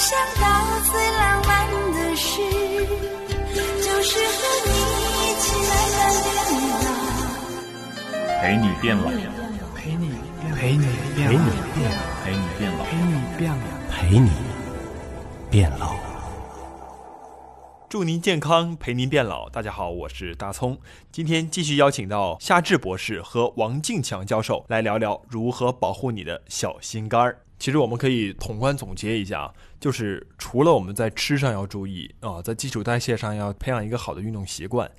想到最浪漫的事，就是和你一起慢慢变老。陪你变老，陪你陪你陪你变陪你变老。陪你变老。陪你变老。祝您健康，陪您变老。大家好，我是大葱。今天继续邀请到夏志博士和王敬强教授来聊聊如何保护你的小心肝儿。其实我们可以统观总结一下，就是除了我们在吃上要注意啊，在基础代谢上要培养一个好的运动习惯，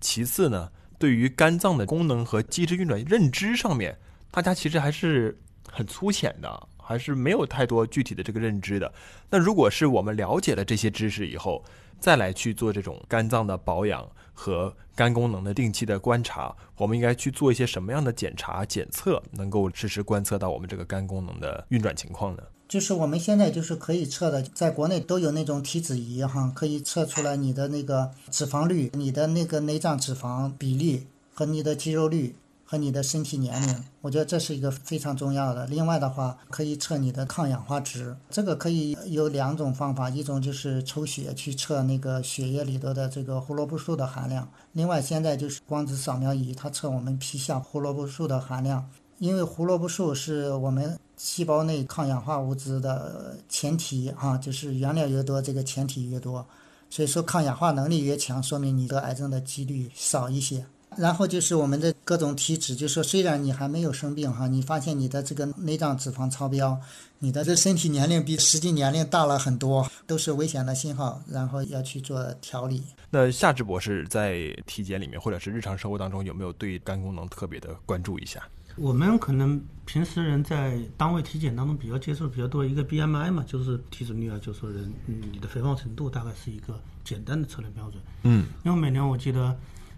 其次呢，对于肝脏的功能和机制运转认知上面，大家其实还是很粗浅的，还是没有太多具体的这个认知的。那如果是我们了解了这些知识以后，再来去做这种肝脏的保养和肝功能的定期的观察，我们应该去做一些什么样的检查检测，能够实时观测到我们这个肝功能的运转情况呢？就是我们现在就是可以测的，在国内都有那种体脂仪哈，可以测出来你的那个脂肪率、你的那个内脏脂肪比例和你的肌肉率和你的身体年龄。我觉得这是一个非常重要的。另外的话，可以测你的抗氧化值，这个可以有两种方法，一种就是抽血去测那个血液里头的这个胡萝卜素的含量，另外现在就是光子扫描仪，它测我们皮下胡萝卜素的含量。因为胡萝卜素是我们细胞内抗氧化物质的前提哈、就是原料越多，这个前提越多，所以说抗氧化能力越强，说明你得癌症的几率少一些。然后就是我们的各种体脂，就是说虽然你还没有生病哈，你发现你的这个内脏脂肪超标，你的这身体年龄比实际年龄大了很多，都是危险的信号，然后要去做调理。那夏志博士在体检里面或者是日常生活当中有没有对肝功能特别的关注一下？我们可能平时人在单位体检当中比较接触比较多一个 BMI 嘛，就是体脂率啊，就是说人嗯你的肥胖程度大概是一个简单的测量标准。嗯，因为每年我记得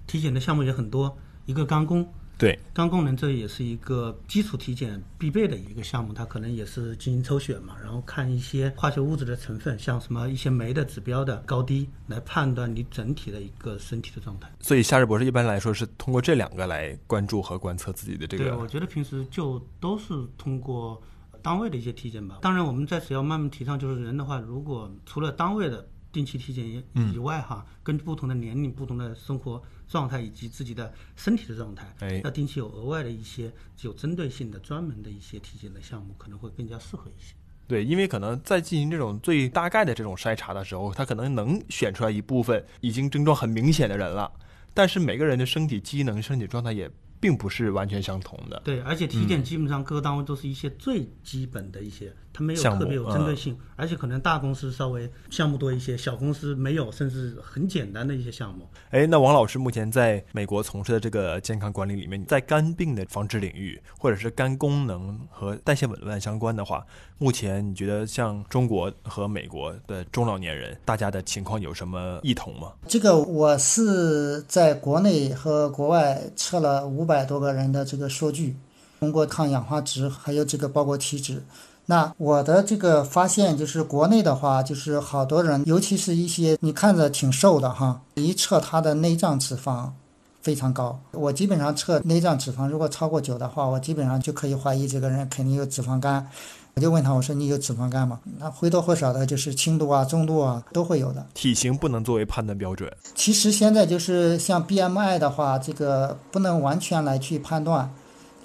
体检的项目也很多，一个肝功，对，肝功能这也是一个基础体检必备的一个项目，它可能也是进行抽血嘛，然后看一些化学物质的成分，像什么一些酶的指标的高低，来判断你整体的一个身体的状态。所以夏日博士一般来说是通过这两个来关注和观测自己的这个对，我。觉得平时就都是通过单位的一些体检吧。当然，我们在此要慢慢提倡，就是人的话，如果除了单位的定期体检以外，哈，根据不同的年龄、不同的生活状态以及自己的身体的状态，哎要定期有额外的一些有针对性的、专门的一些体检的项目，可能会更加适合一些。对，因为可能在进行这种最大概的这种筛查的时候，他可能能选出来一部分已经症状很明显的人了，但是每个人的身体机能、身体状态也并不是完全相同的。对，而且体检基本上各个单位都是一些最基本的一些，它没有特别有针对性，而且可能大公司稍微项目多一些，小公司没有，甚至很简单的一些项目。哎，那王老师目前在美国从事的这个健康管理里面，在肝病的防治领域，或者是肝功能和代谢紊乱相关的话，目前你觉得像中国和美国的中老年人，大家的情况有什么异同吗？这个我是在国内和国外测了五百多个人的这个数据，通过抗氧化值，还有这个包括体脂。那我的这个发现就是，国内的话，就是好多人，尤其是一些你看着挺瘦的哈，一测他的内脏脂肪非常高。我基本上测内脏脂肪，如果超过九的话，我基本上就可以怀疑这个人肯定有脂肪肝。我就问他，我说你有脂肪肝吗？那或多或少的就是轻度啊、中度啊都会有的。体型不能作为判断标准。其实现在就是像 BMI 的话，这个不能完全来去判断。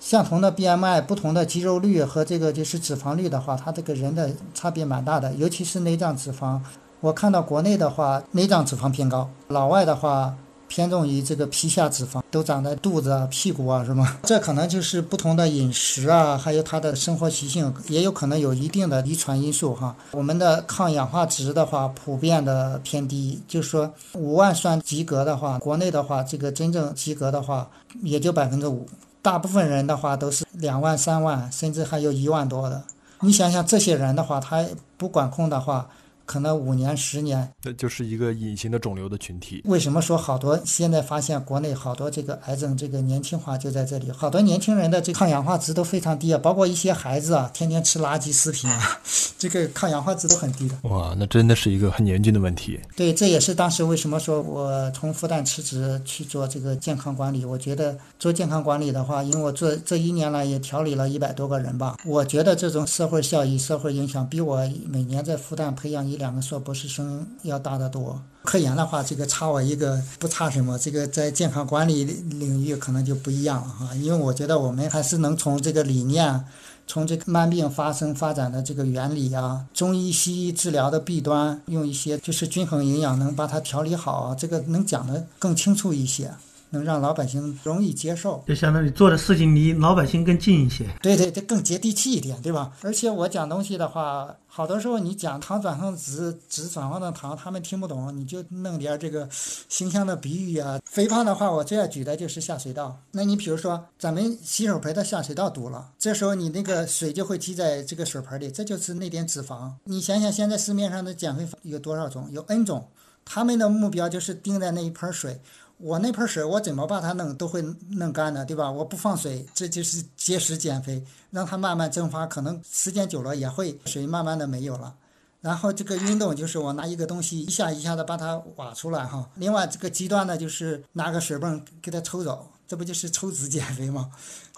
相同的 BMI，不同的肌肉率和这个就是脂肪率的话，它这个人的差别蛮大的，尤其是内脏脂肪。我看到国内的话，内脏脂肪偏高；老外的话偏重于这个皮下脂肪，都长在肚子、屁股啊，是吗？这可能就是不同的饮食啊，还有他的生活习性，也有可能有一定的遗传因素哈。我们的抗氧化值的话，普遍的偏低，就是说五万算及格的话，国内的话，这个真正及格的话也就百分之五。大部分人的话都是两万、三万，甚至还有一万多的。你想想这些人的话，他不管控的话，可能五年、十年。那就是一个隐形的肿瘤的群体。为什么说好多现在发现国内好多这个癌症这个年轻化就在这里？好多年轻人的这抗氧化值都非常低啊，包括一些孩子啊，天天吃垃圾食品啊，这个抗氧化值都很低的。哇，那真的是一个很严峻的问题。对，这也是当时为什么说我从复旦辞职去做这个健康管理。我觉得做健康管理的话，因为我做这一年来也调理了一百多个人吧，我觉得这种社会效益、社会影响比我每年在复旦培养一两个硕博士生要大得多。科研的话，这个差我一个不差什么，这个在健康管理领域可能就不一样了哈，因为我觉得我们还是能从这个理念。从这个慢病发生发展的这个原理啊，中医西医治疗的弊端，用一些就是均衡营养能把它调理好，这个能讲得更清楚一些。能让老百姓容易接受，就相当于做的事情离老百姓更近一些。对对，这更接地气一点，对吧？而且我讲东西的话，好多时候你讲糖转成脂，脂转换成糖，他们听不懂，你就弄点这个形象的比喻啊。肥胖的话，我最爱举的就是下水道。那你比如说，咱们洗手盆的下水道堵了，这时候你那个水就会积在这个水盆里，这就是那点脂肪。你想想，现在市面上的减肥法有多少种？有 N 种，他们的目标就是盯在那一盆水。我那盆水，我怎么把它弄都会弄干的，对吧？我不放水，这就是节食减肥，让它慢慢蒸发，可能时间久了也会水慢慢的没有了。然后这个运动就是我拿一个东西一下一下的把它挖出来哈。另外这个极端的就是拿个水泵给它抽走，这不就是抽脂减肥吗？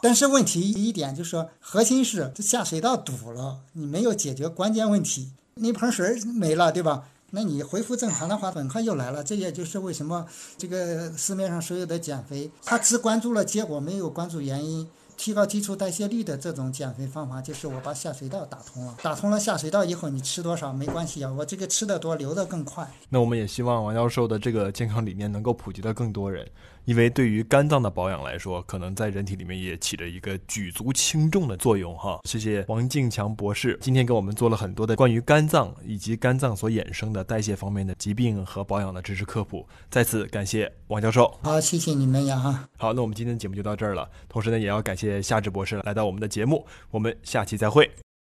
但是问题一点就是说，核心是这下水道堵了，你没有解决关键问题，那盆水没了，对吧？那你恢复正常的话，本科又来了。这也就是为什么这个市面上所有的减肥，他只关注了结果，没有关注原因。提高基础代谢率的这种减肥方法，就是我把下水道打通了。打通了下水道以后，你吃多少没关系啊，我这个吃的多，流的更快。那我们也希望王教授的这个健康理念能够普及到更多人。因为对于肝脏的保养来说，可能在人体里面也起着一个举足轻重的作用哈。谢谢王敬强博士今天给我们做了很多的关于肝脏以及肝脏所衍生的代谢方面的疾病和保养的知识科普。再次感谢王教授。好，谢谢你们呀哈。好，那我们今天的节目就到这儿了。同时呢，也要感谢夏志博士来到我们的节目。我们下期再会。